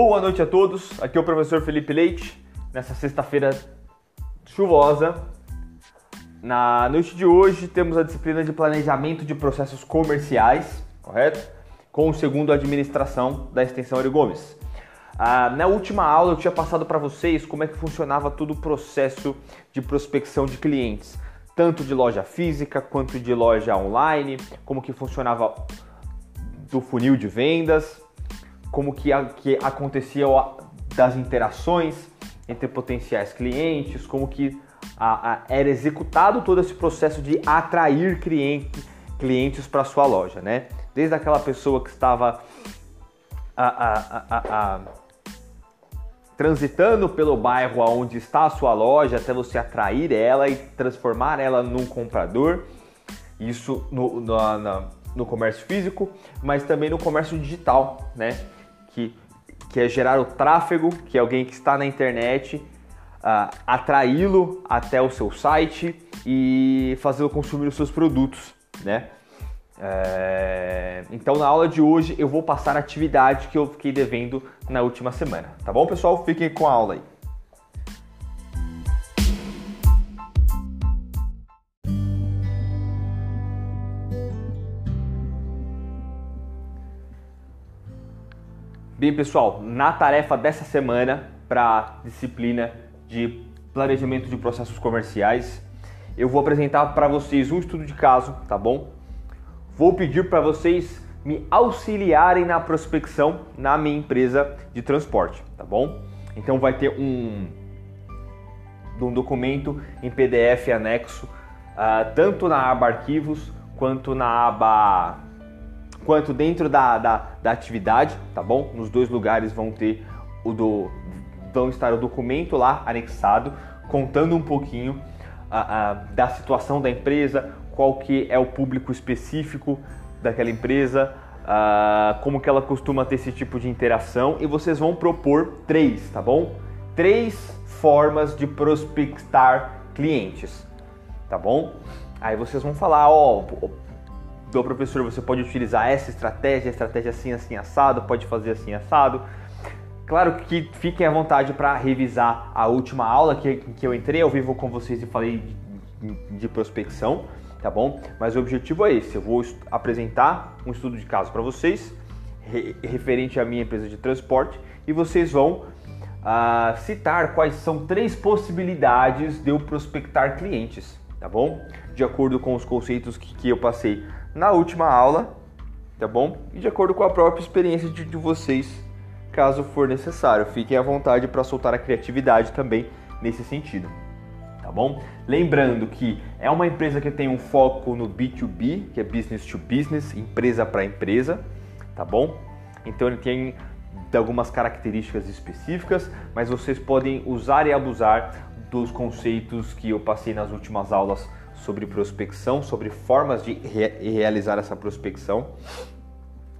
Boa noite a todos, aqui é o professor Felipe Leite, nessa sexta-feira chuvosa. Na noite de hoje temos a disciplina de planejamento de processos comerciais, correto? Com o segundo administração da extensão Ari Gomes. Ah, na última aula eu tinha passado para vocês como é que funcionava todo o processo de prospecção de clientes, tanto de loja física quanto de loja online, como que funcionava do funil de vendas, como que, a, que acontecia das interações entre potenciais clientes, como que a, a, era executado todo esse processo de atrair cliente, clientes para sua loja, né? Desde aquela pessoa que estava a, transitando pelo bairro onde está a sua loja até você atrair ela e transformar ela num comprador. Isso no, no, no comércio físico, mas também no comércio digital, né? Que, que é gerar o tráfego, que é alguém que está na internet, uh, atraí-lo até o seu site e fazê-lo consumir os seus produtos, né? É... Então na aula de hoje eu vou passar a atividade que eu fiquei devendo na última semana, tá bom pessoal? Fiquem com a aula aí. Bem, pessoal, na tarefa dessa semana para a disciplina de planejamento de processos comerciais, eu vou apresentar para vocês um estudo de caso, tá bom? Vou pedir para vocês me auxiliarem na prospecção na minha empresa de transporte, tá bom? Então vai ter um, um documento em PDF anexo, uh, tanto na aba arquivos quanto na aba quanto dentro da, da, da atividade, tá bom? Nos dois lugares vão ter o do vão estar o documento lá anexado contando um pouquinho da situação da empresa, qual que é o público específico daquela empresa, como que ela costuma ter esse tipo de interação e vocês vão propor três, tá bom? Três formas de prospectar clientes, tá bom? Aí vocês vão falar, ó, do professor, você pode utilizar essa estratégia, estratégia assim, assim, assado, pode fazer assim, assado. Claro que fiquem à vontade para revisar a última aula que, que eu entrei ao vivo com vocês e falei de, de prospecção, tá bom? Mas o objetivo é esse, eu vou apresentar um estudo de caso para vocês, re, referente à minha empresa de transporte, e vocês vão uh, citar quais são três possibilidades de eu prospectar clientes, tá bom? De acordo com os conceitos que, que eu passei na última aula, tá bom? E de acordo com a própria experiência de, de vocês, caso for necessário. Fiquem à vontade para soltar a criatividade também nesse sentido. Tá bom? Lembrando que é uma empresa que tem um foco no B2B, que é business to business, empresa para empresa, tá bom? Então ele tem algumas características específicas, mas vocês podem usar e abusar dos conceitos que eu passei nas últimas aulas sobre prospecção, sobre formas de re realizar essa prospecção,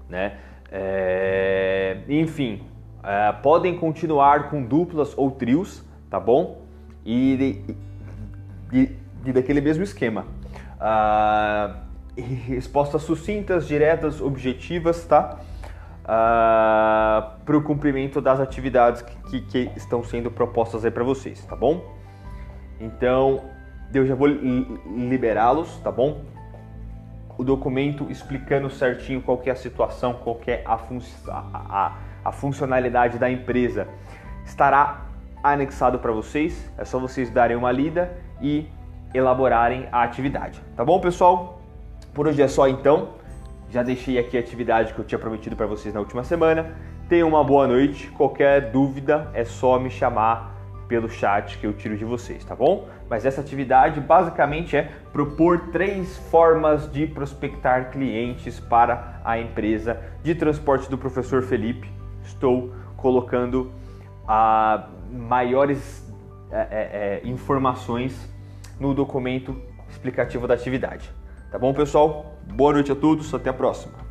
né? É, enfim, é, podem continuar com duplas ou trios, tá bom? E, de, daquele mesmo esquema. Ah, respostas sucintas, diretas, objetivas, tá? Ah, para o cumprimento das atividades que, que, que estão sendo propostas aí para vocês, tá bom? Então, eu já vou liberá-los, tá bom? O documento explicando certinho qual é a situação, qual é a, fun a, a, funcionalidade da empresa estará anexado para vocês. É só vocês darem uma lida e elaborarem a atividade. Tá bom, pessoal? Por hoje é só então. Já deixei aqui a atividade que eu tinha prometido para vocês na última semana. Tenham uma boa noite. Qualquer dúvida é só me chamar pelo chat que eu tiro de vocês, tá bom? Mas essa atividade basicamente é propor três formas de prospectar clientes para a empresa de transporte do professor Felipe. Estou colocando a maiores é, é, é, informações no documento explicativo da atividade. Tá bom, pessoal? Boa noite a todos, até a próxima.